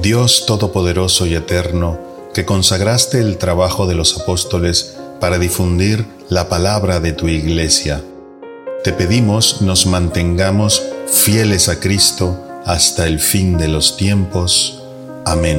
Dios Todopoderoso y Eterno, que consagraste el trabajo de los apóstoles para difundir la palabra de tu iglesia. Te pedimos nos mantengamos fieles a Cristo hasta el fin de los tiempos. Amén.